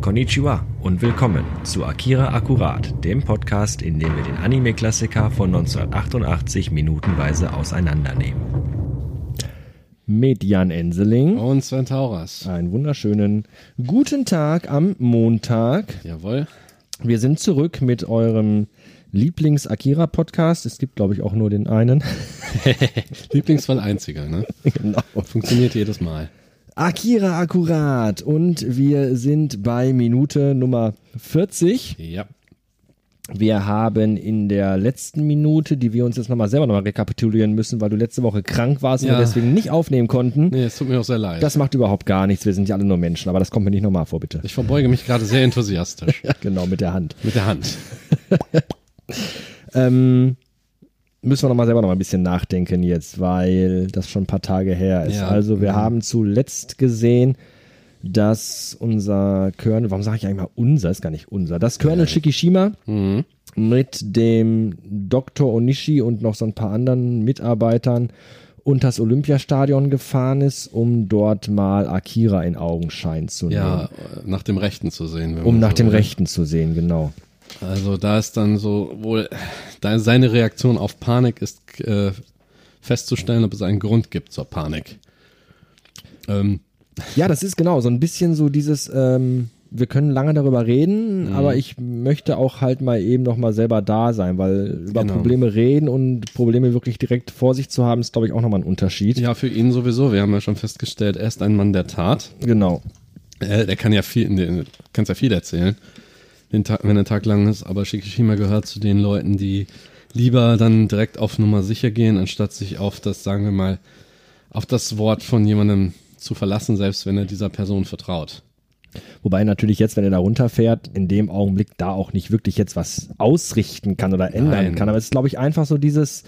Konnichiwa und willkommen zu Akira Akkurat, dem Podcast, in dem wir den Anime-Klassiker von 1988 minutenweise auseinandernehmen. Mit Jan Enseling Und Sven Tauras. einen wunderschönen guten Tag am Montag. Jawohl. Wir sind zurück mit eurem Lieblings-Akira-Podcast. Es gibt, glaube ich, auch nur den einen. Lieblingsfall einziger, ne? genau. Funktioniert jedes Mal. Akira Akkurat. Und wir sind bei Minute Nummer 40. Ja. Wir haben in der letzten Minute, die wir uns jetzt nochmal selber nochmal rekapitulieren müssen, weil du letzte Woche krank warst und Ja. wir deswegen nicht aufnehmen konnten. Nee, es tut mir auch sehr leid. Das macht überhaupt gar nichts. Wir sind ja alle nur Menschen, aber das kommt mir nicht nochmal vor, bitte. ich verbeuge mich gerade sehr enthusiastisch. Genau, mit der Hand. Mit der Hand. Ähm, müssen wir nochmal selber noch mal ein bisschen nachdenken jetzt, weil das schon ein paar Tage her ist. Ja. Also wir Mhm. haben zuletzt gesehen, dass unser Colonel, warum sage ich eigentlich mal unser, ist gar nicht unser, das Colonel Shikishima Mhm. mit dem Dr. Onishi und noch so ein paar anderen Mitarbeitern unters Olympiastadion gefahren ist, um dort mal Akira in Augenschein zu nehmen. Ja, nach dem Rechten zu sehen. Um nach so dem will. Rechten zu sehen, genau. Also da ist dann so wohl da seine Reaktion auf Panik ist äh, festzustellen, ob es einen Grund gibt zur Panik. Ähm, Ja, das ist genau so ein bisschen so dieses, ähm, wir können lange darüber reden, Mhm. aber ich möchte auch halt mal eben noch mal selber da sein, weil über Genau. Probleme reden und Probleme wirklich direkt vor sich zu haben, ist glaube ich auch nochmal ein Unterschied. ja, für ihn sowieso. Wir haben ja schon festgestellt, er ist ein Mann der Tat. Genau. Äh, der kann ja viel, kannst ja viel erzählen, den Tag, wenn der Tag lang ist, aber Shikishima gehört zu den Leuten, die lieber dann direkt auf Nummer sicher gehen, anstatt sich auf das, sagen wir mal, auf das Wort von jemandem zu verlassen, selbst wenn er dieser Person vertraut. Wobei natürlich jetzt, wenn er da runterfährt, in dem Augenblick da auch nicht wirklich jetzt was ausrichten kann oder ändern Nein. kann. Aber es ist, glaube ich, einfach so dieses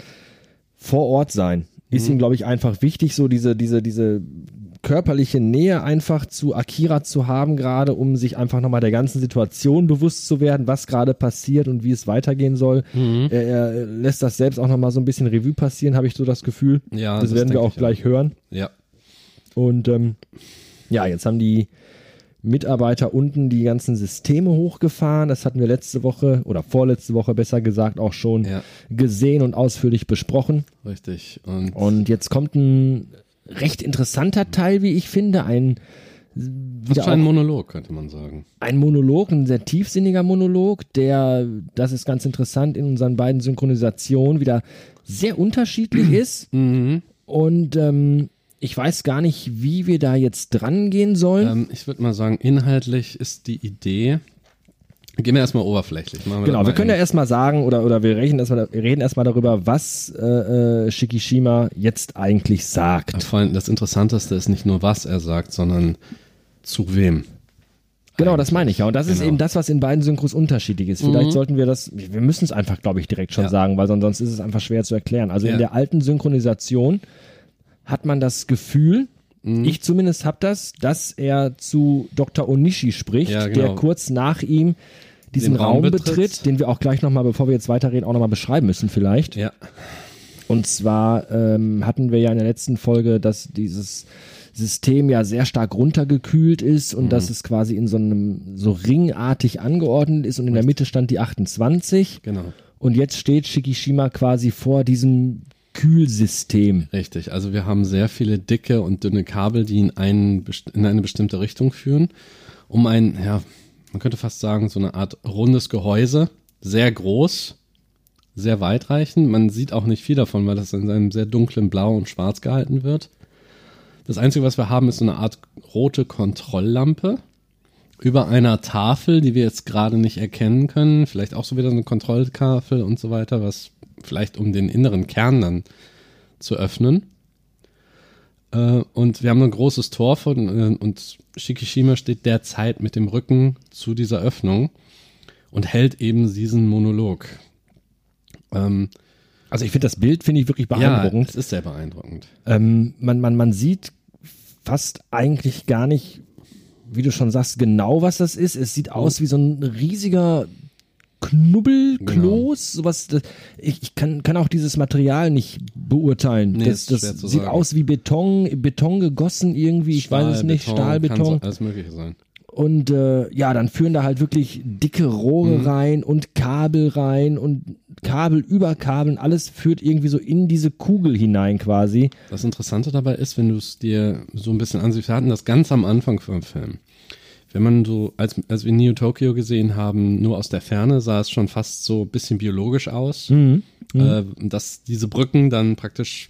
vor Ort sein. Ist Mhm. ihm, glaube ich, einfach wichtig, so diese, diese, diese körperliche Nähe einfach zu Akira zu haben, gerade um sich einfach nochmal der ganzen Situation bewusst zu werden, was gerade passiert und wie es weitergehen soll. Mhm. Er, er lässt das selbst auch nochmal so ein bisschen Revue passieren, habe ich so das Gefühl. Ja, das, das werden wir auch ich gleich hören. Ja. Und ähm, ja, jetzt haben die Mitarbeiter unten die ganzen Systeme hochgefahren. Das hatten wir letzte Woche oder vorletzte Woche besser gesagt auch schon Ja. gesehen und ausführlich besprochen. Richtig. Und, Und jetzt kommt ein recht interessanter Teil, wie ich finde, ein wieder ein Monolog, könnte man sagen. ein Monolog, ein sehr tiefsinniger Monolog, der, das ist ganz interessant, in unseren beiden Synchronisationen wieder sehr unterschiedlich ist. Mhm. Und ähm, ich weiß gar nicht, wie wir da jetzt dran gehen sollen. Ähm, ich würde mal sagen, inhaltlich ist die Idee, gehen wir erstmal oberflächlich. Machen Genau, wir können ja in- erstmal sagen oder, oder wir reden erstmal wir reden erstmal darüber, was äh, äh, Shikishima jetzt eigentlich sagt. Vor allem das Interessanteste ist nicht nur, was er sagt, sondern zu wem. Genau, das meine ich ja. Und das ist Genau. eben das, was in beiden Synchros unterschiedlich ist. Vielleicht sollten wir das, wir müssen es einfach, glaube ich, direkt schon Ja. sagen, weil sonst ist es einfach schwer zu erklären. Also in Ja. der alten Synchronisation hat man das Gefühl, Mhm. ich zumindest habe das, dass er zu Dr. Onishi spricht, Ja, genau. der kurz nach ihm diesen Den Raum, Raum betritt, den wir auch gleich nochmal, bevor wir jetzt weiterreden, auch nochmal beschreiben müssen vielleicht. Ja. Und zwar ähm, hatten wir ja in der letzten Folge, dass dieses System ja sehr stark runtergekühlt ist und dass es quasi in so einem so ringartig angeordnet ist und in der Mitte stand die 28 Genau. und jetzt steht Shikishima quasi vor diesem Kühlsystem. Richtig. Also wir haben sehr viele dicke und dünne Kabel, die in, einen, in eine bestimmte Richtung führen, um ein, ja, man könnte fast sagen, so eine Art rundes Gehäuse, sehr groß, sehr weitreichend. Man sieht auch nicht viel davon, weil das in einem sehr dunklen Blau und Schwarz gehalten wird. Das Einzige, was wir haben, ist so eine Art rote Kontrolllampe über einer Tafel, die wir jetzt gerade nicht erkennen können. Vielleicht auch so wieder eine Kontrolltafel und so weiter, was vielleicht um den inneren Kern dann zu öffnen. Äh, und wir haben ein großes Tor von, äh, und Shikishima steht derzeit mit dem Rücken zu dieser Öffnung und hält eben diesen Monolog. Ähm, Also ich finde das Bild finde ich wirklich ja, beeindruckend. es ist sehr beeindruckend. Ähm, man, man, man sieht fast eigentlich gar nicht, wie du schon sagst, genau was das ist. Es sieht aus wie so ein riesiger Knubbelkloß, sowas. das- Ich, ich kann, kann auch dieses Material nicht beurteilen. Nee, das das sieht sagen. aus wie Beton, Beton gegossen irgendwie, ich weiß es nicht, Beton, Stahlbeton. Alles Mögliche sein. Und äh, ja, dann führen da halt wirklich dicke Rohre Mhm. rein und Kabel rein und Kabel über Kabel. Alles führt irgendwie so in diese Kugel hinein quasi. Das Interessante dabei ist, wenn du es dir so ein bisschen ansiehst, wir hatten das ganz am Anfang vom Film. Wenn man so, als, als wir Neo Tokyo gesehen haben, nur aus der Ferne sah es schon fast so ein bisschen biologisch aus. Äh, dass diese Brücken dann praktisch,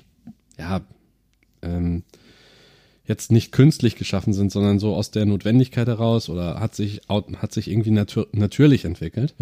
ja, ähm, jetzt nicht künstlich geschaffen sind, sondern so aus der Notwendigkeit heraus oder hat sich, hat sich irgendwie natür natürlich entwickelt.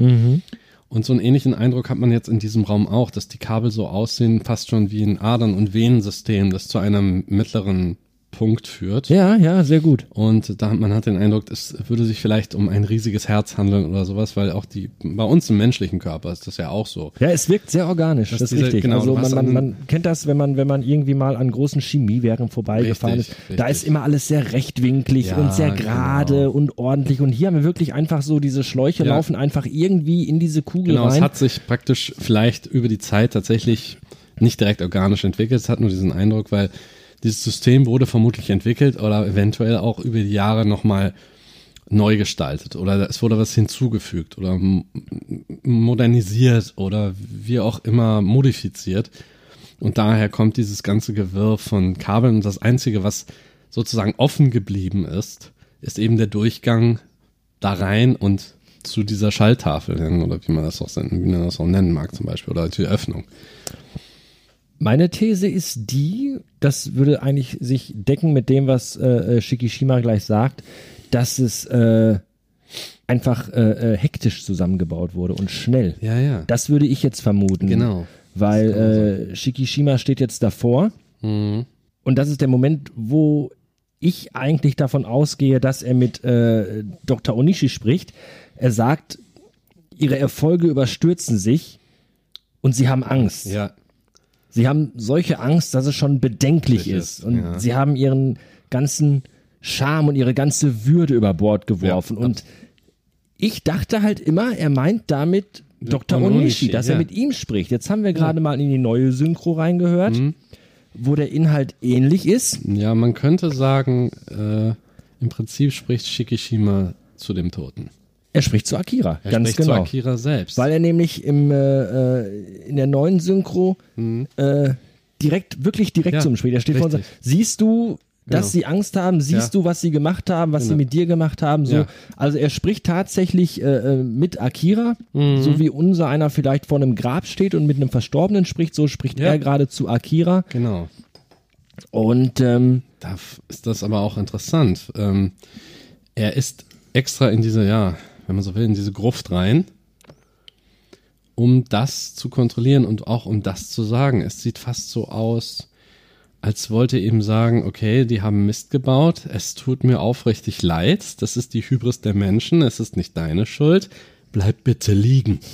Und so einen ähnlichen Eindruck hat man jetzt in diesem Raum auch, dass die Kabel so aussehen, fast schon wie ein Adern- und Venensystem, das zu einem mittleren Punkt führt. Ja, ja, sehr gut. Und da man hat den Eindruck, es würde sich vielleicht um ein riesiges Herz handeln oder sowas, weil auch die, bei uns im menschlichen Körper ist das ja auch so. Ja, es wirkt sehr organisch, Das das, ist richtig. genau, also man, man, an- man kennt das, wenn man, wenn man irgendwie mal an großen Chemiewerken vorbeigefahren Richtig, ist. Da richtig. ist immer alles sehr rechtwinklig Ja, und sehr gerade genau. und ordentlich. Und hier haben wir wirklich einfach so, diese Schläuche Ja. laufen einfach irgendwie in diese Kugel Genau, es rein. hat sich praktisch vielleicht über die Zeit tatsächlich nicht direkt organisch entwickelt. Es hat nur diesen Eindruck, weil dieses System wurde vermutlich entwickelt oder eventuell auch über die Jahre nochmal neu gestaltet oder es wurde was hinzugefügt oder modernisiert oder wie auch immer modifiziert. Und daher kommt dieses ganze Gewirr von Kabeln und das Einzige, was sozusagen offen geblieben ist, ist eben der Durchgang da rein und zu dieser Schalltafel hin oder wie man das auch, wie man das auch nennen mag zum Beispiel oder die Öffnung. Meine These ist die, das würde eigentlich sich decken mit dem, was äh, äh, Shikishima gleich sagt, dass es äh, einfach äh, äh, hektisch zusammengebaut wurde und schnell. Ja, ja. Das würde ich jetzt vermuten. Genau. Weil äh, Shikishima steht jetzt davor Mhm. und das ist der Moment, wo ich eigentlich davon ausgehe, dass er mit äh, Dr. Onishi spricht. Er sagt, ihre Erfolge überstürzen sich und sie haben Angst. Ja, Sie haben solche Angst, dass es schon bedenklich ist. ist, Und ja. sie haben ihren ganzen Charme und ihre ganze Würde über Bord geworfen. Ja, und ich dachte halt immer, er meint damit Dr. Onishi, dass er ja. mit ihm spricht. Jetzt haben wir gerade mal in die neue Synchro reingehört, Mhm. wo der Inhalt ähnlich ist. ja, man könnte sagen, äh, im Prinzip spricht Shikishima zu dem Toten. Er spricht zu Akira, Er ganz spricht genau. zu Akira selbst. Weil er nämlich im, äh, äh, in der neuen Synchro äh, direkt, wirklich direkt Mhm. Ja, zu ihm spricht. Er steht vor uns sagt, siehst du, dass Genau. sie Angst haben? Siehst Ja. du, was sie gemacht haben, was sie Genau. mit dir gemacht haben? So, Ja. Also er spricht tatsächlich äh, äh, mit Akira, Mhm. so wie unser einer vielleicht vor einem Grab steht und mit einem Verstorbenen spricht, so spricht Ja. er gerade zu Akira. genau. Und ähm, Da ist das aber auch interessant. Ähm, er ist extra in diese, ja, wenn man so will, in diese Gruft rein, um das zu kontrollieren und auch um das zu sagen. Es sieht fast so aus, als wollte eben sagen, okay, die haben Mist gebaut, es tut mir aufrichtig leid, das ist die Hybris der Menschen, es ist nicht deine Schuld, bleib bitte liegen.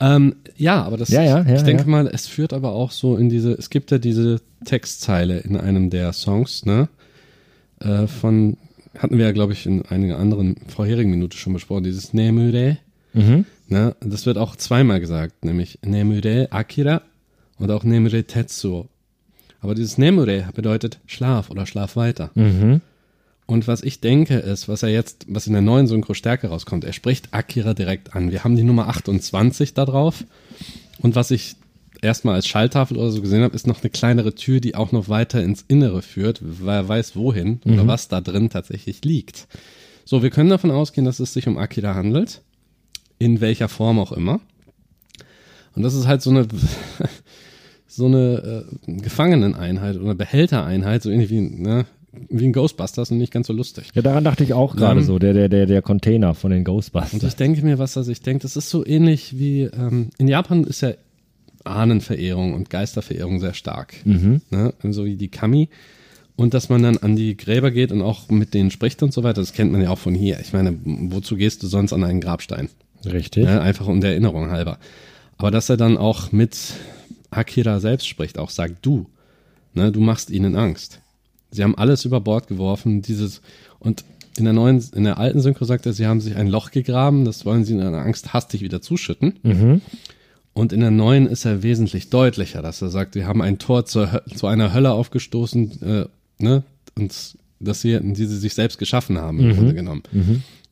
Ähm, ja, aber das, Ja, ja, ja, ich denke mal, es führt aber auch so in diese, es gibt ja diese Textzeile in einem der Songs, ne, äh, von, hatten wir ja, glaube ich, in einigen anderen vorherigen Minuten schon besprochen, dieses Nemure, mhm. ne, das wird auch zweimal gesagt, nämlich Nemure Akira und auch Nemure Tetsuo. Aber dieses Nemure bedeutet Schlaf oder Schlaf weiter. Mhm. Und was ich denke ist, was er jetzt, was in der neuen Synchro stärker rauskommt, er spricht Akira direkt an. Wir haben die Nummer 28 da drauf. Und was ich erstmal als Schalltafel oder so gesehen habe, ist noch eine kleinere Tür, die auch noch weiter ins Innere führt, weil er weiß wohin oder was da drin tatsächlich liegt. So, wir können davon ausgehen, dass es sich um Akira handelt. In welcher Form auch immer. Und das ist halt so eine, so eine äh, Gefangeneneinheit oder Behältereinheit, so ähnlich wie, ne, wie ein Ghostbusters und nicht ganz so lustig. Ja, daran dachte ich auch gerade Ähm, so, der, der, der, der Container von den Und Ghostbusters. ich denke mir, was er sich denkt, das ist so ähnlich wie, ähm, in Japan ist ja Ahnenverehrung und Geisterverehrung sehr stark. Mhm. Ne? So wie die Kami. Und dass man dann an die Gräber geht und auch mit denen spricht und so weiter, das kennt man ja auch von hier. Ich meine, wozu gehst du sonst an einen Grabstein? Richtig. Ne? Einfach um der Erinnerung halber. Aber dass er dann auch mit Akira selbst spricht, auch sagt, du, ne, du machst ihnen Angst. Sie haben alles über Bord geworfen, dieses, und in der neuen, in der alten Synchro sagt er, sie haben sich ein Loch gegraben, das wollen sie in einer Angst hastig wieder zuschütten. Mhm. Und in der neuen ist er wesentlich deutlicher, dass er sagt, wir haben ein Tor zur, zu einer Hölle aufgestoßen, äh, ne, und dass sie, die sie sich selbst geschaffen haben, im Grunde genommen.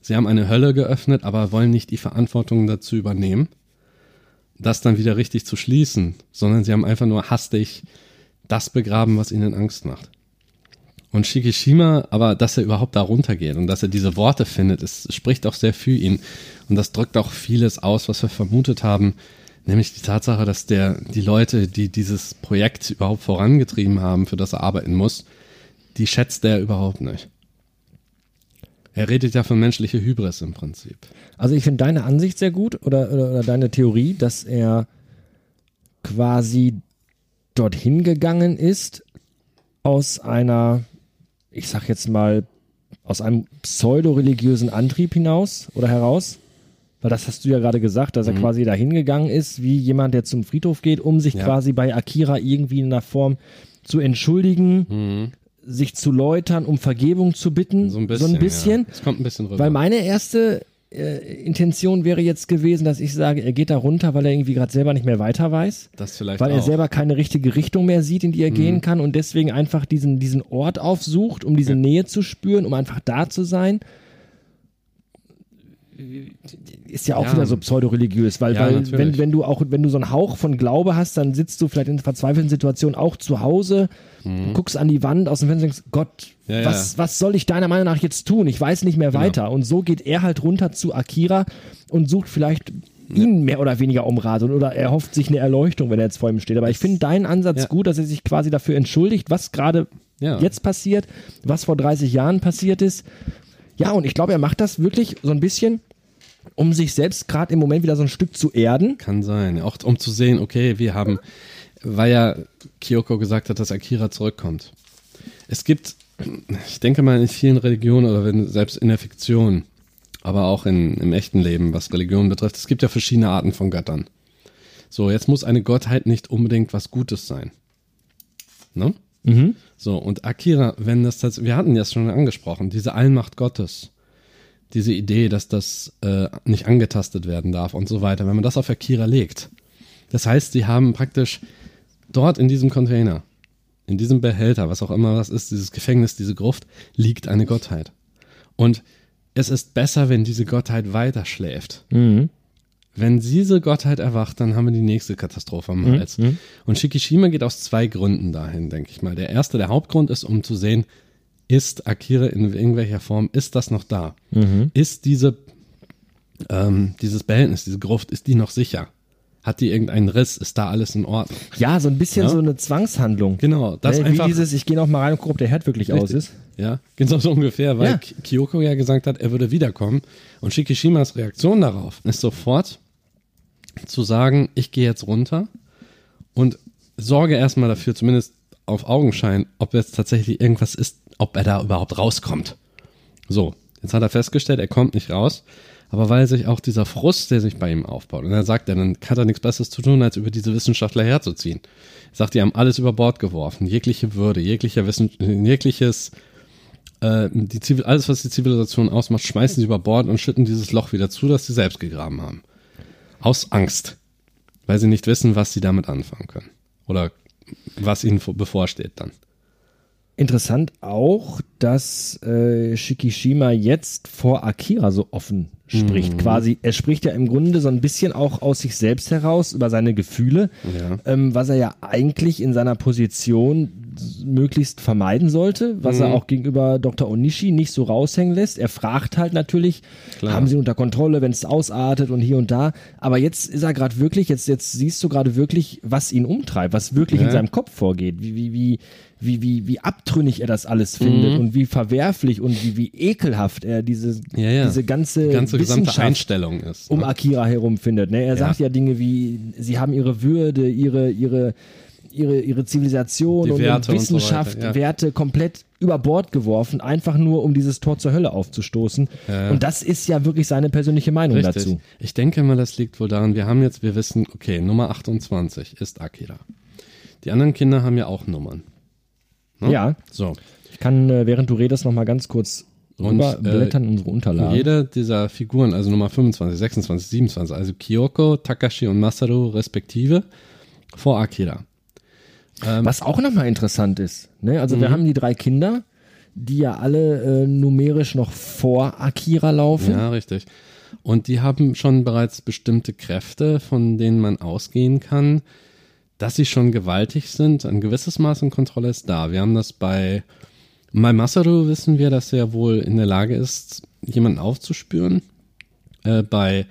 Sie haben eine Hölle geöffnet, aber wollen nicht die Verantwortung dazu übernehmen, das dann wieder richtig zu schließen, sondern sie haben einfach nur hastig das begraben, was ihnen Angst macht. Und Shikishima, aber dass er überhaupt da runtergeht und dass er diese Worte findet, es spricht auch sehr für ihn. Und das drückt auch vieles aus, was wir vermutet haben, nämlich die Tatsache, dass der, die Leute, die dieses Projekt überhaupt vorangetrieben haben, für das er arbeiten muss, die schätzt er überhaupt nicht. Er redet ja von menschlicher Hybris im Prinzip. Also ich finde deine Ansicht sehr gut oder, oder, oder deine Theorie, dass er quasi dorthin gegangen ist aus einer, ich sag jetzt mal, aus einem pseudo-religiösen Antrieb hinaus oder heraus. Weil das hast du ja gerade gesagt, dass er quasi dahin gegangen ist, wie jemand, der zum Friedhof geht, um sich Ja. quasi bei Akira irgendwie in einer Form zu entschuldigen, sich zu läutern, um Vergebung zu bitten. So ein bisschen. So ein bisschen. Ja. Es kommt ein bisschen rüber. Weil meine erste äh, Intention wäre jetzt gewesen, dass ich sage, er geht da runter, weil er irgendwie gerade selber nicht mehr weiter weiß. das vielleicht Weil auch. er selber keine richtige Richtung mehr sieht, in die er gehen kann und deswegen einfach diesen, diesen Ort aufsucht, um diese Nähe zu spüren, um einfach da zu sein. Ist ja auch Ja. wieder so pseudoreligiös, weil, Ja, weil natürlich. wenn, wenn du auch, wenn du so einen Hauch von Glaube hast, dann sitzt du vielleicht in verzweifelten Situationen auch zu Hause, guckst an die Wand aus dem Fenster und denkst, Gott, Mhm. Ja, was, was soll ich deiner Meinung nach jetzt tun? Ich weiß nicht mehr Genau. weiter. Und so geht er halt runter zu Akira und sucht vielleicht ihn mehr oder weniger um Rat oder er hofft sich eine Erleuchtung, wenn er jetzt vor ihm steht. Aber ich finde deinen Ansatz gut, dass er sich quasi dafür entschuldigt, was gerade jetzt passiert, was vor 30 Jahren passiert ist. Ja, und ich glaube, er macht das wirklich so ein bisschen, um sich selbst gerade im Moment wieder so ein Stück zu erden. Kann sein. Auch um zu sehen, okay, wir haben, weil ja Kyoko gesagt hat, dass Akira zurückkommt. Es gibt, ich denke mal, in vielen Religionen oder wenn, selbst in der Fiktion, aber auch in, im echten Leben, was Religion betrifft, es gibt ja verschiedene Arten von Göttern. So, jetzt muss eine Gottheit nicht unbedingt was Gutes sein. Ne? So, und Akira, wenn das tatsächlich, wir hatten das schon angesprochen, diese Allmacht Gottes, diese Idee, dass das äh, nicht angetastet werden darf und so weiter, wenn man das auf Akira legt. Das heißt, sie haben praktisch dort in diesem Container, in diesem Behälter, was auch immer das ist, dieses Gefängnis, diese Gruft, liegt eine Gottheit. Und es ist besser, wenn diese Gottheit weiter schläft. Wenn diese Gottheit erwacht, dann haben wir die nächste Katastrophe am Hals. Und Shikishima geht aus zwei Gründen dahin, denke ich mal. Der erste, der Hauptgrund ist, um zu sehen, ist Akira in irgendwelcher Form, ist das noch da? Ist diese, ähm, dieses Behältnis, diese Gruft, ist die noch sicher? Hat die irgendeinen Riss? Ist da alles in Ordnung? Ja, so ein bisschen Ja. so eine Zwangshandlung. Genau, das Ne, wie einfach. dieses, ich gehe noch mal rein und gucke, ob der Herd wirklich aus ist. Ja, genau so ungefähr, weil Ja. Kyoko ja gesagt hat, er würde wiederkommen. Und Shikishimas Reaktion darauf ist sofort zu sagen, ich gehe jetzt runter und sorge erstmal dafür, zumindest auf Augenschein, ob jetzt tatsächlich irgendwas ist, ob er da überhaupt rauskommt. So, jetzt hat er festgestellt, er kommt nicht raus, aber weil sich auch dieser Frust, der sich bei ihm aufbaut, und er sagt, dann hat er nichts Besseres zu tun, als über diese Wissenschaftler herzuziehen. Er sagt, die haben alles über Bord geworfen, jegliche Würde, jeglicher Wissen, jegliches, äh, die Zivil alles, was die Zivilisation ausmacht, schmeißen sie über Bord und schütten dieses Loch wieder zu, das sie selbst gegraben haben. Aus Angst, weil sie nicht wissen, was sie damit anfangen können. Oder was ihnen vor- bevorsteht dann. Interessant auch, dass äh, Shikishima jetzt vor Akira so offen spricht. Mhm. Quasi, er spricht ja im Grunde so ein bisschen auch aus sich selbst heraus über seine Gefühle, Ja. ähm, was er ja eigentlich in seiner Position möglichst vermeiden sollte, was Mhm. er auch gegenüber Dr. Onishi nicht so raushängen lässt. Er fragt halt natürlich, Klar. haben sie ihn unter Kontrolle, wenn es ausartet und hier und da. Aber jetzt ist er gerade wirklich, jetzt, jetzt siehst du gerade wirklich, was ihn umtreibt, was wirklich in Ja. seinem Kopf vorgeht, wie, wie, wie, wie, wie, wie abtrünnig er das alles findet Mhm. und wie verwerflich und wie, wie ekelhaft er diese, Ja, ja. diese ganze, Die ganze gesamte Wissenschaft Einstellung ist. um ne? Akira herum findet. Ne? Er sagt ja Dinge wie, sie haben ihre Würde, ihre, ihre, ihre, ihre Zivilisation und, Werte und so Wissenschaft, ja. Werte komplett über Bord geworfen, einfach nur um dieses Tor zur Hölle aufzustoßen. Ja. Und das ist ja wirklich seine persönliche Meinung Richtig. dazu. Ich denke mal, das liegt wohl daran, wir haben jetzt, wir wissen, okay, Nummer 28 ist Akira. Die anderen Kinder haben ja auch Nummern. Ne? Ja, So. ich kann, äh, während du redest, noch mal ganz kurz Und, rüberblättern in unsere Unterlagen. Jede dieser Figuren, also Nummer 25, 26, 27, also Kyoko, Takashi und Masaru respektive, vor Akira. Was auch nochmal interessant ist. Ne? Also Mhm. wir haben die drei Kinder, die ja alle äh, numerisch noch vor Akira laufen. Ja, richtig. Und die haben schon bereits bestimmte Kräfte, von denen man ausgehen kann, dass sie schon gewaltig sind. Ein gewisses Maß an Kontrolle ist da. Wir haben das bei Mai Masaru wissen wir, dass er wohl in der Lage ist, jemanden aufzuspüren. Äh, bei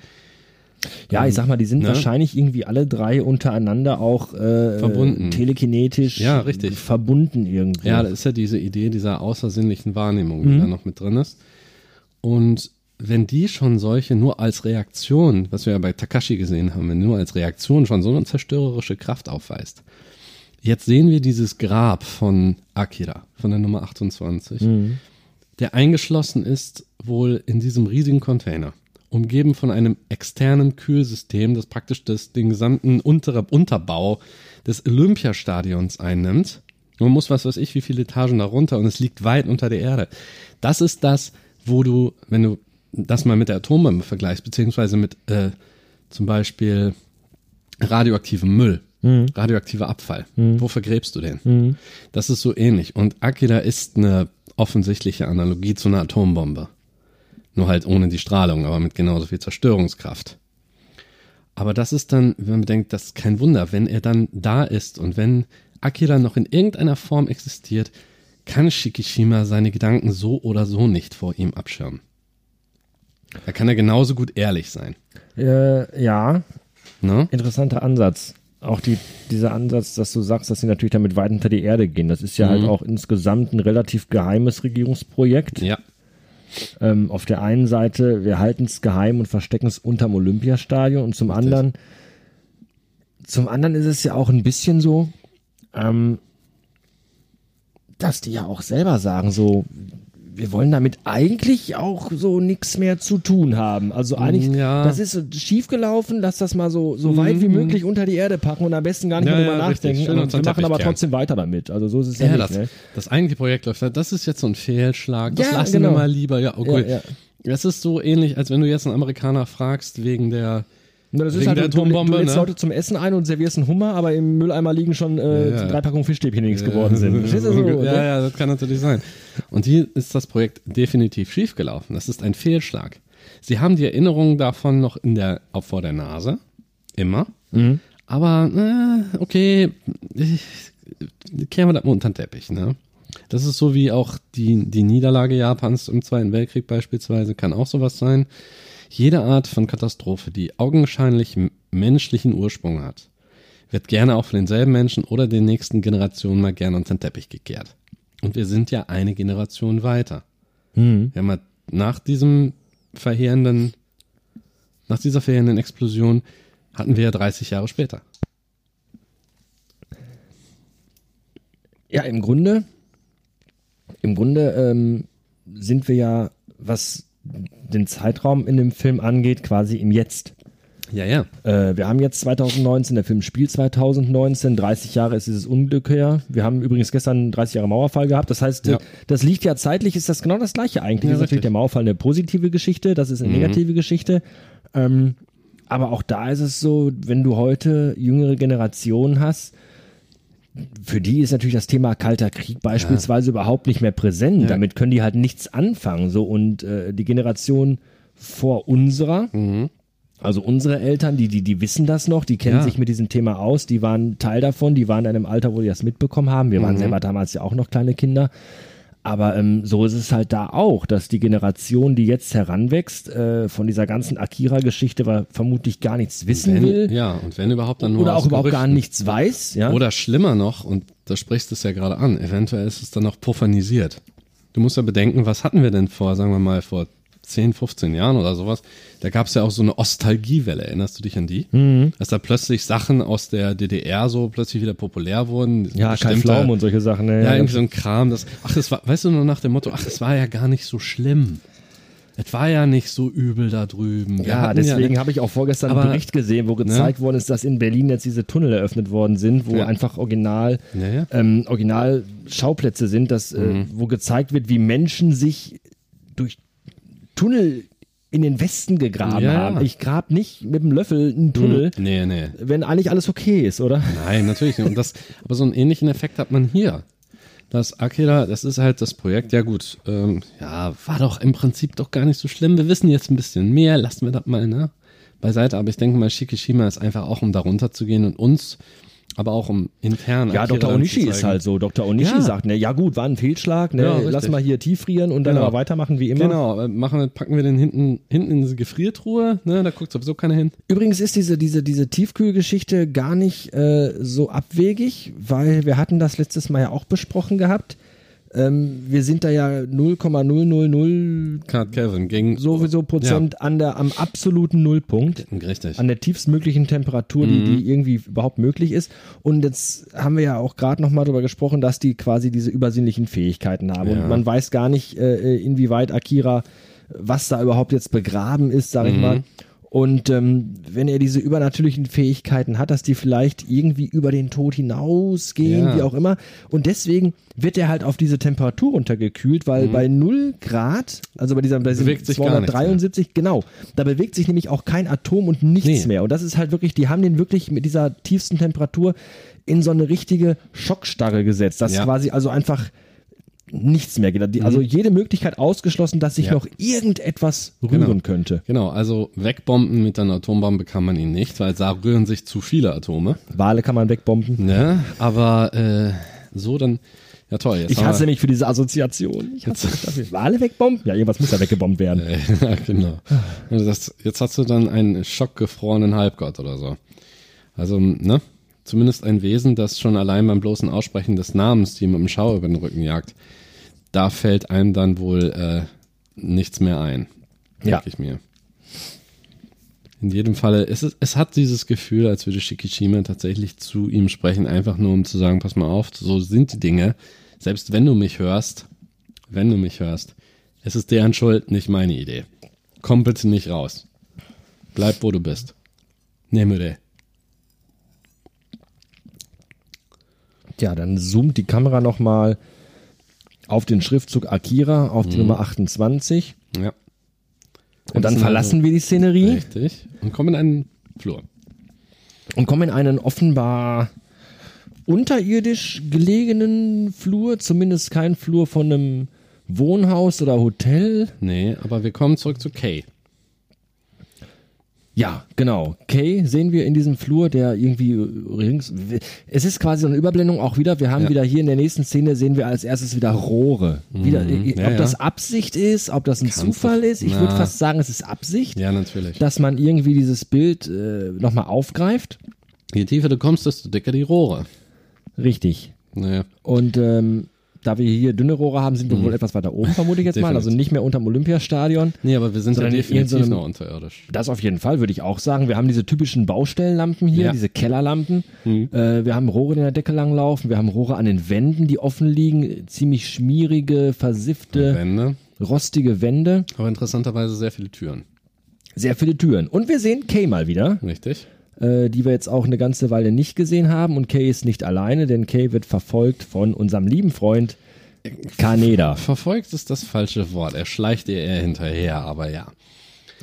Ja, ich sag mal, die sind Ne? wahrscheinlich irgendwie alle drei untereinander auch äh, Verbunden. telekinetisch Ja, richtig. verbunden irgendwie. Ja, das ist ja diese Idee dieser außersinnlichen Wahrnehmung, die Mhm. da noch mit drin ist. Und wenn die schon solche nur als Reaktion, was wir ja bei Takashi gesehen haben, wenn nur als Reaktion schon so eine zerstörerische Kraft aufweist. Jetzt sehen wir dieses Grab von Akira, von der Nummer 28, Mhm. der eingeschlossen ist wohl in diesem riesigen Container, umgeben von einem externen Kühlsystem, das praktisch das, den gesamten Unter Unterbau des Olympiastadions einnimmt. Man muss was weiß ich, wie viele Etagen da runter und es liegt weit unter der Erde. Das ist das, wo du, wenn du das mal mit der Atombombe vergleichst, beziehungsweise mit äh, zum Beispiel radioaktivem Müll, radioaktiver Abfall. Wo vergräbst du den? Das ist so ähnlich. Und Akira ist eine offensichtliche Analogie zu einer Atombombe. Nur halt ohne die Strahlung, aber mit genauso viel Zerstörungskraft. Aber das ist dann, wenn man bedenkt, das ist kein Wunder, wenn er dann da ist und wenn Akira noch in irgendeiner Form existiert, kann Shikishima seine Gedanken so oder so nicht vor ihm abschirmen. Da kann er genauso gut ehrlich sein. Äh, ja, Ne? interessanter Ansatz. Auch die, dieser Ansatz, dass du sagst, dass sie natürlich damit weit unter die Erde gehen. Das ist ja halt auch insgesamt ein relativ geheimes Regierungsprojekt. Ja. Ähm, auf der einen Seite, wir halten es geheim und verstecken es unterm Olympiastadion und zum anderen, zum anderen ist es ja auch ein bisschen so, ähm, dass die ja auch selber sagen, so, wir wollen damit eigentlich auch so nichts mehr zu tun haben. Also eigentlich, Ja. das ist so schief gelaufen, lass das mal so, so weit wie möglich unter die Erde packen und am besten gar nicht Ja, mehr drüber ja, nachdenken. Und wir machen aber trotzdem weiter damit. Also so ist es ja, nicht. das, ne? das eigentliche Projekt läuft, das ist jetzt so ein Fehlschlag. Das lassen genau. wir mal lieber. Ja, okay. Ja. Das ist so ähnlich, als wenn du jetzt einen Amerikaner fragst wegen der Na, das ist halt, der du, du, Atombombe, du lädst ne? Leute zum Essen ein und servierst einen Hummer, aber im Mülleimer liegen schon äh, Ja, ja. drei Packungen Fischstäbchen, die nichts geworden sind. Verstehst du so? ja, ne? ja, das kann natürlich sein. Und hier ist das Projekt definitiv schiefgelaufen. Das ist ein Fehlschlag. Sie haben die Erinnerungen davon noch in der, vor der Nase. Immer. Mhm. Aber, äh, okay, kehren wir das mal unter den Teppich, ne? Das ist so wie auch die, die Niederlage Japans im Zweiten Weltkrieg beispielsweise, kann auch sowas sein. Jede Art von Katastrophe, die augenscheinlich menschlichen Ursprung hat, wird gerne auch von denselben Menschen oder den nächsten Generationen mal gerne unter den Teppich gekehrt. Und wir sind ja eine Generation weiter. Mhm. Wir haben halt nach diesem verheerenden, nach dieser verheerenden Explosion hatten wir ja 30 Jahre später. Ja, im Grunde, im Grunde ähm, sind wir ja, was den Zeitraum in dem Film angeht, quasi im Jetzt. Ja, ja. Äh, wir haben jetzt 2019, der Film spielt 2019, 30 Jahre ist dieses Unglück her. Wir haben übrigens gestern 30 Jahre Mauerfall gehabt. Das heißt, Ja. äh, das liegt ja zeitlich, ist das genau das gleiche eigentlich. Ja, ist natürlich der Mauerfall eine positive Geschichte, das ist eine Mhm. negative Geschichte. Ähm, aber auch da ist es so, wenn du heute jüngere Generationen hast, für die ist natürlich das Thema Kalter Krieg beispielsweise überhaupt nicht mehr präsent. Ja. Damit können die halt nichts anfangen. So und äh, die Generation vor unserer, Mhm. also unsere Eltern, die, die, die wissen das noch, die kennen Ja. sich mit diesem Thema aus, die waren Teil davon, die waren in einem Alter, wo die das mitbekommen haben. Wir waren Mhm. selber damals ja auch noch kleine Kinder. Aber ähm, so ist es halt da auch, dass die Generation, die jetzt heranwächst, äh, von dieser ganzen Akira-Geschichte vermutlich gar nichts wissen Wenn, will ja, und wenn überhaupt dann nur oder auch überhaupt gar Gerüchten. nichts weiß. Ja? Oder schlimmer noch, und da sprichst du es ja gerade an, eventuell ist es dann noch puffanisiert. Du musst ja bedenken, was hatten wir denn vor, sagen wir mal, vor 10, 15 Jahren oder sowas? Da gab es ja auch so eine Ostalgiewelle, erinnerst du dich an die? Mhm. Dass da plötzlich Sachen aus der DDR so plötzlich wieder populär wurden. ja, Kai Pflaum und solche Sachen. Ne? Ja, irgendwie so ein Kram. Das, ach, das war, weißt du, nur nach dem Motto, ach, es war ja gar nicht so schlimm. Es war ja nicht so übel da drüben. Wir Ja, deswegen habe ich auch vorgestern Aber- einen Bericht gesehen, wo gezeigt worden ist, dass in Berlin jetzt diese Tunnel eröffnet worden sind, wo Ja. einfach original, Ja, ja. ähm, original Schauplätze sind, dass, Mhm. äh, wo gezeigt wird, wie Menschen sich durch Tunnel in den Westen gegraben Ja, haben. Ich grab nicht mit dem Löffel einen Tunnel, Nee, nee. wenn eigentlich alles okay ist, oder? Nein, natürlich nicht. Und das, aber so einen ähnlichen Effekt hat man hier. dass Akira, das ist halt das Projekt, ja gut, ähm, ja, war doch im Prinzip doch gar nicht so schlimm. Wir wissen jetzt ein bisschen mehr, lassen wir das mal, ne? Beiseite, aber ich denke mal, Shikishima ist einfach auch, um darunter zu gehen und uns aber auch um intern. Ja, Dr. Onishi ist halt so. Dr. Onishi Ja. sagt, ne, ja gut, war ein Fehlschlag, ne, Ja, lass mal hier tiefrieren und dann Genau. aber weitermachen wie immer. Genau, äh, machen packen wir den hinten, hinten in diese Gefriertruhe, ne, da guckt sowieso keiner hin. Übrigens ist diese, diese, diese Tiefkühlgeschichte gar nicht äh, so abwegig, weil wir hatten das letztes Mal ja auch besprochen gehabt. Ähm, wir sind da ja 0,000 Card Kelvin gegen sowieso Prozent an der, am absoluten Nullpunkt. Richtig. an der tiefstmöglichen Temperatur, die, die irgendwie überhaupt möglich ist. Und jetzt haben wir ja auch gerade noch mal darüber gesprochen, dass die quasi diese übersinnlichen Fähigkeiten haben. Ja. Und man weiß gar nicht, äh, inwieweit Akira, was da überhaupt jetzt begraben ist, sage ich mal. Und ähm, wenn er diese übernatürlichen Fähigkeiten hat, dass die vielleicht irgendwie über den Tod hinausgehen, Ja. wie auch immer. Und deswegen wird er halt auf diese Temperatur runtergekühlt, weil bei 0 Grad, also bei dieser bei diesem Mhm. Bewegt sich gar nichts mehr. 273, genau, da bewegt sich nämlich auch kein Atom und nichts Nee. mehr. Und das ist halt wirklich, die haben den wirklich mit dieser tiefsten Temperatur in so eine richtige Schockstarre gesetzt, dass Ja. quasi also einfach nichts mehr geht. Also jede Möglichkeit ausgeschlossen, dass sich Mhm. Ja. noch irgendetwas rühren Genau. könnte. Genau, also wegbomben mit einer Atombombe kann man ihn nicht, weil da rühren sich zu viele Atome. Wale kann man wegbomben. Ne? Aber äh, so dann, ja toll. Jetzt Ich hasse mich für diese Assoziation. Ich hasse mich dafür. Wale wegbomben? Ja, irgendwas muss ja weggebombt werden. ja, genau. Also das, jetzt hast du dann einen schockgefrorenen Halbgott oder so. Also, ne? Zumindest ein Wesen, das schon allein beim bloßen Aussprechen des Namens die mit dem Schauer über den Rücken jagt. Da fällt einem dann wohl äh, nichts mehr ein. Ja. Denke ich mir. In jedem Falle, es, ist, es hat dieses Gefühl, als würde Shikishima tatsächlich zu ihm sprechen, einfach nur um zu sagen, pass mal auf, so sind die Dinge. Selbst wenn du mich hörst, wenn du mich hörst, es ist deren Schuld, nicht meine Idee. Komm bitte nicht raus. Bleib, wo du bist. Nehme Ja, dann zoomt die Kamera nochmal auf den Schriftzug Akira, auf Mhm. die Nummer 28. Ja. Und dann verlassen wir die Szenerie. Richtig. Und kommen in einen Flur. und kommen in einen offenbar unterirdisch gelegenen Flur, zumindest kein Flur von einem Wohnhaus oder Hotel. Nee, aber wir kommen zurück zu Kay. Ja, genau. Kay sehen wir in diesem Flur, der irgendwie rings. Es ist quasi so eine Überblendung auch wieder. Wir haben Ja. wieder hier in der nächsten Szene sehen wir als erstes wieder Rohre. Wieder, Mhm. ob Ja, das Absicht ist, ob das ein Kannst Zufall ist. Ich würde fast sagen, es ist Absicht, Ja, natürlich. dass man irgendwie dieses Bild äh, nochmal aufgreift. Je tiefer du kommst, desto dicker die Rohre. Richtig. Naja. Und ähm, da wir hier dünne Rohre haben, sind wir wohl etwas weiter oben, vermute ich jetzt mal. Also Mhm. Nicht mehr unterm Olympiastadion. Nee, aber wir sind ja in definitiv irgendeinem- noch unterirdisch. Das auf jeden Fall, würde ich auch sagen. Wir haben diese typischen Baustellenlampen hier, Ja. diese Kellerlampen. Äh, wir haben Rohre, die in der Decke langlaufen. Wir haben Rohre an den Wänden, die offen liegen. Ziemlich schmierige, versiffte, Wände. rostige Wände. Aber interessanterweise sehr viele Türen. Sehr viele Türen. Und wir sehen Kay mal wieder, Richtig? Äh, die wir jetzt auch eine ganze Weile nicht gesehen haben. Und Kay ist nicht alleine, denn Kay wird verfolgt von unserem lieben Freund Kaneda. Verfolgt ist das falsche Wort. Er schleicht ihr eher hinterher, aber ja.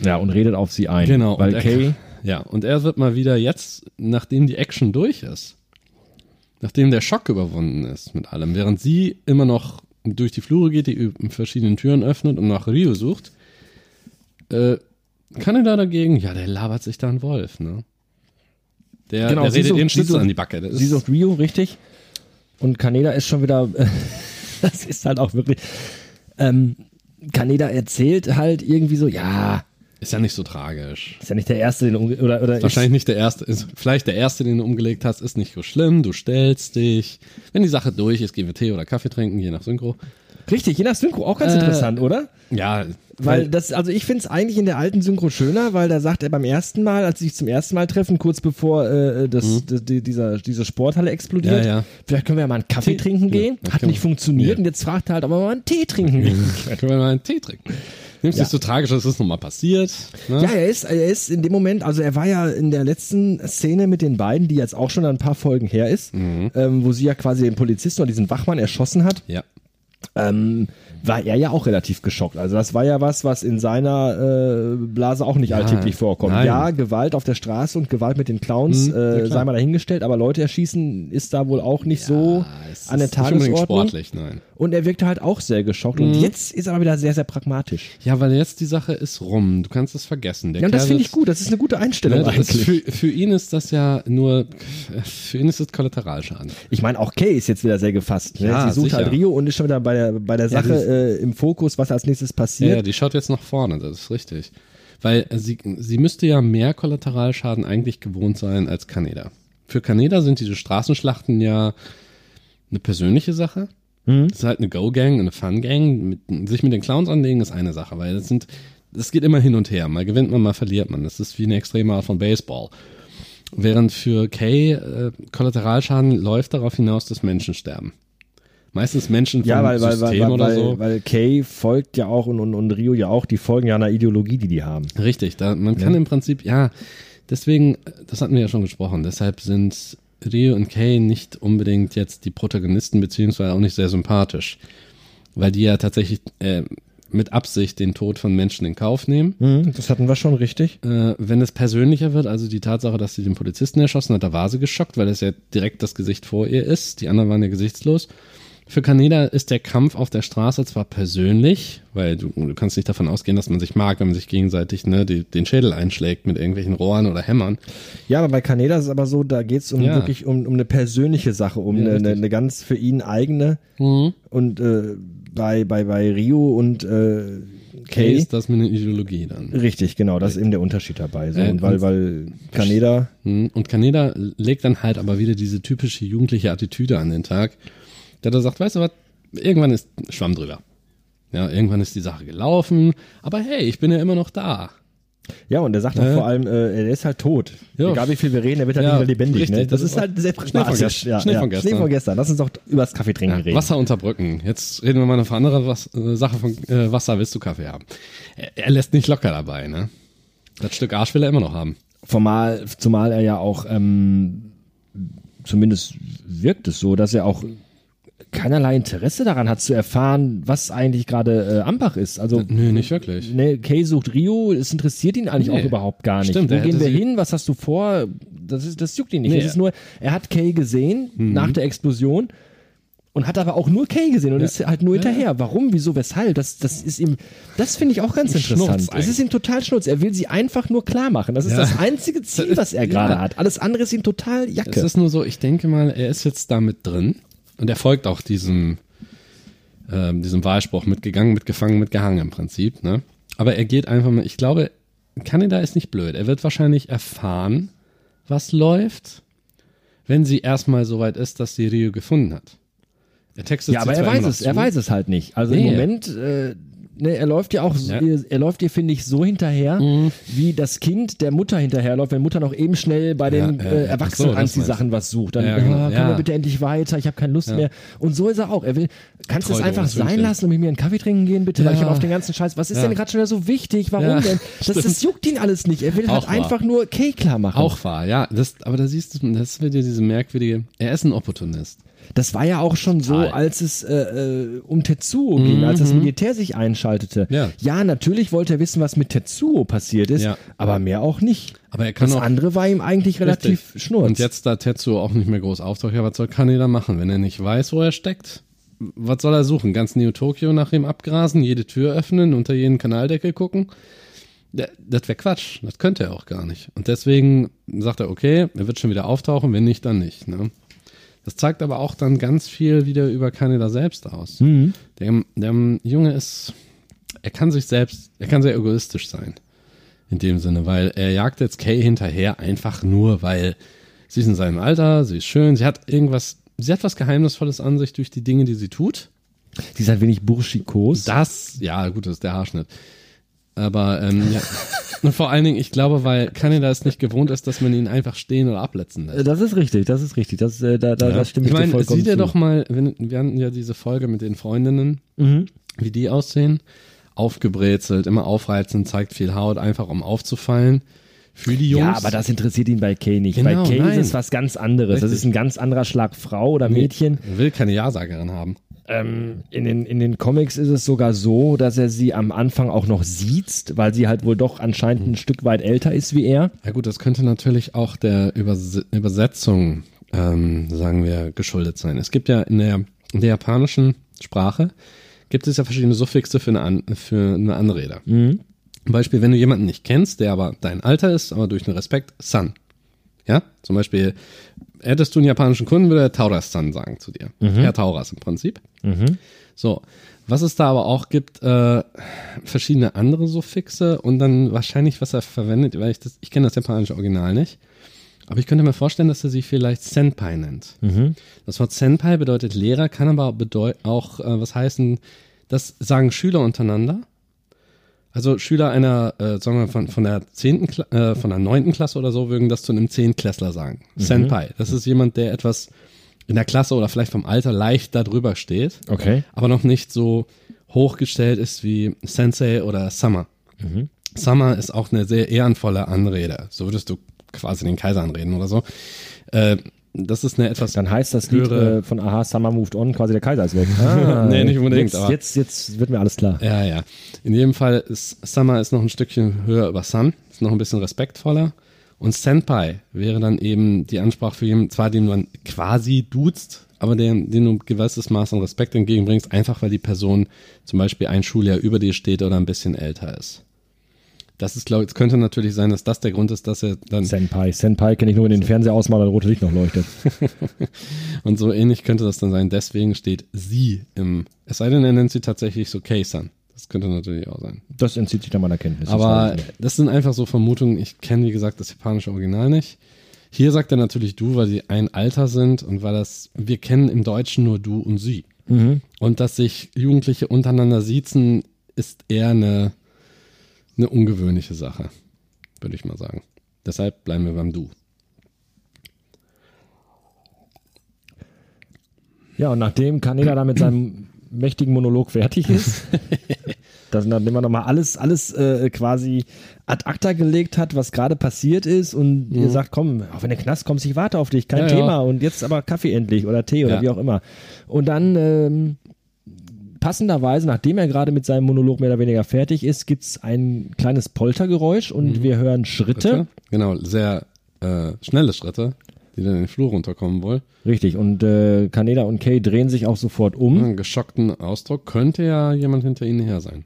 Ja, und redet auf sie ein. Genau. Weil und er, Kay, Ja, und er wird mal wieder jetzt, nachdem die Action durch ist, nachdem der Schock überwunden ist mit allem, während sie immer noch durch die Flure geht, die verschiedenen Türen öffnet und nach Rio sucht, äh, kann er da dagegen, ja, der labert sich da ein Wolf, ne? Der, Genau, der sie redet den Schnitzel an die Backe. Das sie sucht Rio, richtig. Und Kaneda ist schon wieder, das ist halt auch wirklich, ähm, Kaneda erzählt halt irgendwie so, ja, ist ja nicht so tragisch. ist ja nicht der Erste, den umge oder, oder Wahrscheinlich nicht der erste, ist vielleicht der erste, den du umgelegt hast, ist nicht so schlimm. Du stellst dich. Wenn die Sache durch ist, gehen wir Tee oder Kaffee trinken, je nach Synchro. Richtig, je nach Synchro auch ganz Äh, interessant, oder? Ja, Weil das, also ich finde es eigentlich in der alten Synchro schöner, weil da sagt er beim ersten Mal, als sie sich zum ersten Mal treffen, kurz bevor äh, das, das, die, dieser, diese Sporthalle explodiert, Mhm. Ja, ja. vielleicht können wir ja mal einen Kaffee Tee- trinken gehen. ja, Hat nicht funktioniert und jetzt fragt er halt, ob wir mal einen Tee trinken gehen. Können wir mal einen Tee trinken. Nimmst Ja. nicht so tragisch, das ist nochmal passiert. Ne? Ja, er ist, er ist in dem Moment, also er war ja in der letzten Szene mit den beiden, die jetzt auch schon ein paar Folgen her ist, Mhm. ähm, wo sie ja quasi den Polizisten oder diesen Wachmann erschossen hat. ja. Ähm, war er ja auch relativ geschockt. Also das war ja was, was in seiner äh, Blase auch nicht Ja, alltäglich vorkommt. nein. Ja, Gewalt auf der Straße und Gewalt mit den Clowns, Hm, ja, äh, sei mal dahingestellt, aber Leute erschießen ist da wohl auch nicht so es an der ist nicht Tagesordnung. sportlich, nein. Und er wirkte halt auch sehr geschockt. Und jetzt ist er aber wieder sehr, sehr pragmatisch. Ja, weil jetzt die Sache ist rum. Du kannst es vergessen. Der Ja, und das finde ich gut. Das ist eine gute Einstellung Ne, das ist eigentlich. für, für ihn ist das ja nur, für ihn ist es Kollateralschaden. Ich meine, auch Kay ist jetzt wieder sehr gefasst. Ne? Ja, Sie sucht halt. Rio und ist schon wieder bei der, bei der Ja, Sache äh, im Fokus, was als nächstes Ja, passiert. ja, die schaut jetzt nach vorne, das ist richtig. Weil äh, sie, sie müsste ja mehr Kollateralschaden eigentlich gewohnt sein als Kaneda. Für Kaneda sind diese Straßenschlachten ja eine persönliche Sache. Mhm. Das ist halt eine Go-Gang, eine Fun-Gang. Sich mit den Clowns anlegen ist eine Sache, weil das sind, das geht immer hin und her. Mal gewinnt man, mal verliert man. Das ist wie eine extreme Art von Baseball. Während für Kay äh, Kollateralschaden läuft darauf hinaus, dass Menschen sterben. Meistens Menschen vom Ja, weil, weil, weil, System weil, oder weil, so. weil Kay folgt ja auch und, und, und Rio ja auch, die folgen ja einer Ideologie, die die haben. Richtig, da, man kann im Prinzip, ja, deswegen, das hatten wir ja schon gesprochen, deshalb sind Rio und Kay nicht unbedingt jetzt die Protagonisten, beziehungsweise auch nicht sehr sympathisch, weil die ja tatsächlich äh, mit Absicht den Tod von Menschen in Kauf nehmen. Mhm, das hatten wir schon richtig. Äh, wenn es persönlicher wird, also die Tatsache, dass sie den Polizisten erschossen hat, da war sie geschockt, weil es ja direkt das Gesicht vor ihr ist. Die anderen waren ja gesichtslos. Für Kaneda ist der Kampf auf der Straße zwar persönlich, weil du, du kannst nicht davon ausgehen, dass man sich mag, wenn man sich gegenseitig ne, die, den Schädel einschlägt mit irgendwelchen Rohren oder Hämmern. Ja, aber bei Caneda ist es aber so, da geht es um Ja. wirklich um, um eine persönliche Sache, um Ja, eine, eine, ganz für ihn eigene. Und äh, bei, bei, bei Rio und äh, Kay ist das mit einer Ideologie dann. Richtig, genau, das ist eben der Unterschied dabei. So. Äh, und weil, weil Caneda, Hm, Und Kaneda legt dann halt aber wieder diese typische jugendliche Attitüde an den Tag, der da sagt, weißt du was, irgendwann ist Schwamm drüber. Ja, irgendwann ist die Sache gelaufen, aber hey, ich bin ja immer noch da. ja, und er sagt auch Äh. vor allem, äh, er ist halt tot. Ja. Egal wie viel wir reden, er wird halt Ja, nicht mehr lebendig. richtig, ne? Das, das ist halt sehr Schnee pragmatisch. gestern. Ja, Schnee von gestern. Schnee von gestern. Lass uns doch über das Kaffeetrinken reden. Wasser unterbrücken. Jetzt reden wir mal eine andere was, äh, Sache von äh, Wasser willst du Kaffee haben. Er, er lässt nicht locker dabei, ne? Das Stück Arsch will er immer noch haben. Formal, zumal er ja auch, ähm, zumindest wirkt es so, dass er auch keinerlei Interesse daran hat zu erfahren, was eigentlich gerade äh, Ambach ist. Also Nö, nicht wirklich. Ne, Kay sucht Rio, es interessiert ihn eigentlich Nee. auch überhaupt gar nicht. Stimmt, Wo gehen wir hin? Was hast du vor? Das, ist, das juckt ihn nicht. Nee. Es ist nur, er hat Kay gesehen Mhm. nach der Explosion und hat aber auch nur Kay gesehen und ist halt nur hinterher. Warum, wieso, weshalb? Das, das ist ihm, das finde ich auch ganz interessant. Es ist ihm total schnurz. Er will sie einfach nur klar machen. Das ist Ja. das einzige Ziel, was er gerade Ja. hat. Alles andere ist ihm total Es Jacke. ist nur so, ich denke mal, er ist jetzt damit drin und er folgt auch diesem, ähm, diesem Wahlspruch mitgegangen, mitgefangen, mitgehangen im Prinzip. Ne? Aber er geht einfach mal, ich glaube, Kanada ist nicht blöd. Er wird wahrscheinlich erfahren, was läuft, wenn sie erstmal so weit ist, dass sie Rio gefunden hat. Er textet Ja, aber er weiß es, er weiß es halt nicht. Also im Nee. Moment, äh, ne, er läuft ja auch, Ja. Mhm. er, läuft dir, finde ich, so hinterher, wie das Kind der Mutter hinterherläuft, wenn Mutter noch eben schnell bei den Ja, ja, äh. Erwachsenen Ach so, Anziehsachen was sucht. Dann, Ja, genau. ah, können wir bitte endlich weiter, ich habe keine Lust mehr. Und so ist er auch. Er will, kannst du es einfach sein lassen und mit mir einen Kaffee trinken gehen, bitte? Weil ich Ja. habe auf den ganzen Scheiß, was ist Ja. denn gerade schon wieder so wichtig? Warum Ja, denn? Das, das juckt ihn alles nicht. Er will halt Auch wahr. einfach nur Kay klar machen. Auch wahr, ja. Das, aber da siehst du, das wird dir diese merkwürdige, er ist ein Opportunist. Das war ja auch schon so, als es äh, äh, um Tetsuo ging, als das Militär sich einschaltete. Mhm. Ja. natürlich wollte er wissen, was mit Tetsuo passiert ist, Ja. aber mehr auch nicht. Aber er kann das auch andere war ihm eigentlich relativ schnurz. Und jetzt, da Tetsuo auch nicht mehr groß auftaucht, ja, was soll Kaneda machen, wenn er nicht weiß, wo er steckt? Was soll er suchen? Ganz Neo Tokyo nach ihm abgrasen, jede Tür öffnen, unter jeden Kanaldeckel gucken? Das wäre Quatsch. Das könnte er auch gar nicht. Und deswegen sagt er, okay, er wird schon wieder auftauchen, wenn nicht, dann nicht. Ne? Das zeigt aber auch dann ganz viel wieder über Kaneda selbst aus. Mhm. Der, der Junge ist, er kann sich selbst, er kann sehr egoistisch sein. In dem Sinne, weil er jagt jetzt Kay hinterher einfach nur, weil sie ist in seinem Alter, sie ist schön, sie hat irgendwas, sie hat was Geheimnisvolles an sich durch die Dinge, die sie tut. Sie ist ein wenig burschikos. Das, ja, gut, das ist der Haarschnitt. Aber, ähm, ja. Und vor allen Dingen, ich glaube, weil Kanada es nicht gewohnt ist, dass man ihn einfach stehen oder abletzen lässt. Das ist richtig, das ist richtig. Das, äh, da, da, Ja. das stimme ich, ich dir meine, sieh dir zu. doch mal, wenn, wir hatten ja diese Folge mit den Freundinnen, Mhm. wie die aussehen. Aufgebrezelt, immer aufreizend, zeigt viel Haut, einfach um aufzufallen. Für die Jungs. Ja, aber das interessiert ihn bei Kay nicht. Genau, bei Kay nein. ist es was ganz anderes. Das Richtig. ist ein ganz anderer Schlag Frau oder Mädchen. Er will keine Ja-Sagerin haben. ähm, in, den, in den Comics ist es sogar so, dass er sie am Anfang auch noch sieht, weil sie halt wohl doch anscheinend ein Stück weit älter ist wie er. Ja gut, das könnte natürlich auch der Übers Übersetzung, ähm, sagen wir, geschuldet sein. Es gibt ja in der, in der japanischen Sprache, gibt es ja verschiedene Suffixe für eine, An für eine Anrede. Mhm. Beispiel, wenn du jemanden nicht kennst, der aber dein Alter ist, aber durch den Respekt, San. Ja, zum Beispiel, hättest du einen japanischen Kunden, würde er Tauras-san sagen zu dir. Herr Tauras im Prinzip. Mhm. So, was es da aber auch gibt, äh, verschiedene andere Suffixe und dann wahrscheinlich, was er verwendet, weil ich das, ich kenne das japanische Original nicht. Aber ich könnte mir vorstellen, dass er sie vielleicht Senpai nennt. Mhm. Das Wort Senpai bedeutet Lehrer, kann aber bedeu auch äh, was heißen, das sagen Schüler untereinander. Also Schüler einer, äh, sagen wir von, von der zehnten, äh, von der neunten Klasse oder so, würden das zu einem Zehntklässler sagen. Senpai. Das ist jemand, der etwas in der Klasse oder vielleicht vom Alter leicht darüber steht, Okay. aber noch nicht so hochgestellt ist wie Sensei oder Summer. Summer ist auch eine sehr ehrenvolle Anrede. So würdest du quasi den Kaiser anreden oder so. Äh, das ist eine etwas Dann heißt das Lied äh, von Aha, Summer Moved On, quasi der Kaiser ist weg. Ah, Nee, nicht unbedingt, Jetzt, aber- jetzt, jetzt wird mir alles klar. Ja, ja. In jedem Fall ist Summer ist noch ein Stückchen höher über Sun, ist noch ein bisschen respektvoller. Und Senpai wäre dann eben die Ansprache für jemanden, zwar den man quasi duzt, aber den, den du ein gewisses Maß an Respekt entgegenbringst, einfach weil die Person zum Beispiel ein Schuljahr über dir steht oder ein bisschen älter ist. Das ist, glaube ich, es könnte natürlich sein, dass das der Grund ist, dass er dann Senpai. Senpai kenne ich nur in den Fernseher das rote Licht noch leuchtet. und so ähnlich könnte das dann sein. Deswegen steht sie im, es sei denn, er nennt sie tatsächlich so Kei-san. Das könnte natürlich auch sein. Das entzieht sich dann meiner Kenntnis. Das Aber nicht. das sind einfach so Vermutungen. Ich kenne, wie gesagt, das japanische Original nicht. Hier sagt er natürlich du, weil sie ein Alter sind und weil das, wir kennen im Deutschen nur du und sie. Und dass sich Jugendliche untereinander siezen, ist eher eine, eine ungewöhnliche Sache, würde ich mal sagen. Deshalb bleiben wir beim Du. Ja, und nachdem Kaneda da mit seinem mächtigen Monolog fertig ist, dass, nachdem er nochmal alles, alles äh, quasi ad acta gelegt hat, was gerade passiert ist und ihr sagt, komm, auch wenn der Knast kommst, ich warte auf dich, kein Mhm. Ja, ja. Thema und jetzt aber Kaffee endlich oder Tee oder Ja. wie auch immer. Und dann ähm, passenderweise, nachdem er gerade mit seinem Monolog mehr oder weniger fertig ist, gibt's ein kleines Poltergeräusch und Mhm. wir hören Schritte. Genau, sehr äh, schnelle Schritte, die dann in den Flur runterkommen wollen. Richtig, und äh, Kaneda und Kay drehen sich auch sofort um. Einen geschockten Ausdruck könnte ja jemand hinter ihnen her sein.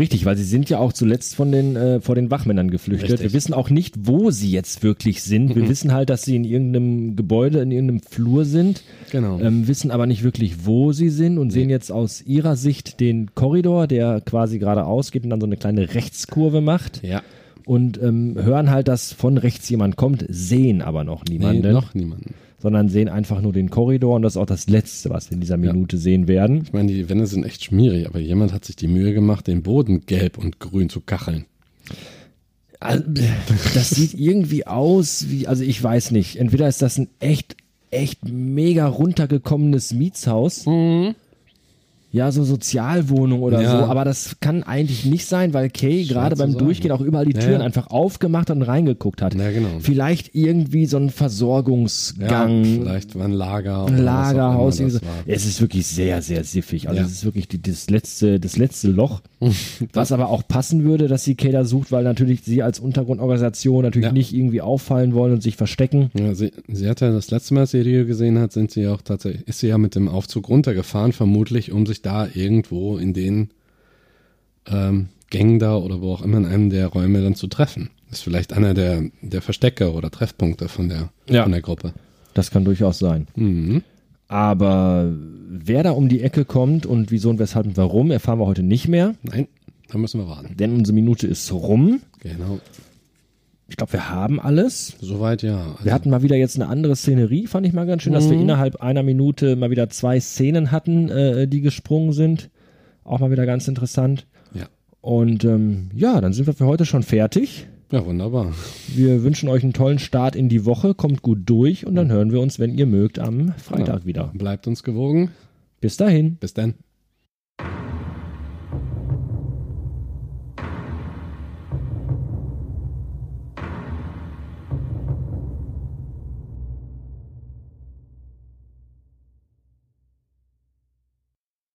Richtig, weil sie sind ja auch zuletzt von den, äh, vor den Wachmännern geflüchtet. Richtig. Wir wissen auch nicht, wo sie jetzt wirklich sind. Wir wissen halt, dass sie in irgendeinem Gebäude, in irgendeinem Flur sind, Genau. ähm, wissen aber nicht wirklich, wo sie sind und sehen jetzt aus ihrer Sicht den Korridor, der quasi geradeaus geht und dann so eine kleine Rechtskurve macht ja. und ähm, hören halt, dass von rechts jemand kommt, sehen aber noch Nee, niemanden, noch niemanden. Sondern sehen einfach nur den Korridor und das ist auch das Letzte, was wir in dieser Minute sehen werden. Ich meine, die Wände sind echt schmierig, aber jemand hat sich die Mühe gemacht, den Boden gelb und grün zu kacheln. Also, das sieht irgendwie aus wie, also ich weiß nicht. Entweder ist das ein echt, echt mega runtergekommenes Mietshaus. Ja, so Sozialwohnung oder Ja. so. Aber das kann eigentlich nicht sein, weil Kay gerade beim sagen. Durchgehen auch überall die Ja, Türen ja. einfach aufgemacht und reingeguckt hat. Ja, genau. Vielleicht irgendwie so ein Versorgungsgang. vielleicht war ein Lager. ein Lagerhaus. Es ist wirklich sehr, sehr siffig. Also Ja. es ist wirklich die, das letzte, das letzte Loch. was aber auch passen würde, dass sie Kader sucht, weil natürlich sie als Untergrundorganisation natürlich Ja. nicht irgendwie auffallen wollen und sich verstecken. Ja, sie, sie hat ja das letzte Mal, als sie Rio gesehen hat, sind sie auch tatsächlich, ist sie ja mit dem Aufzug runtergefahren, vermutlich, um sich da irgendwo in den ähm, Gängen da oder wo auch immer in einem der Räume dann zu treffen. ist vielleicht einer der, der Verstecke oder Treffpunkte von der, Ja. von der Gruppe. Das kann durchaus sein. Mhm. Aber wer da um die Ecke kommt und wieso und weshalb und warum, erfahren wir heute nicht mehr. Nein, da müssen wir warten. Denn unsere Minute ist rum. Genau. Ich glaube, wir haben alles. Soweit ja. Also, Wir hatten mal wieder jetzt eine andere Szenerie, fand ich mal ganz schön, dass wir Mhm. innerhalb einer Minute mal wieder zwei Szenen hatten, äh, die gesprungen sind. Auch mal wieder ganz interessant. ja. Und ähm, ja, dann sind wir für heute schon fertig. ja, wunderbar. Wir wünschen euch einen tollen Start in die Woche, kommt gut durch und dann hören wir uns, wenn ihr mögt, am Freitag wieder. Bleibt uns gewogen. Bis dahin. Bis dann.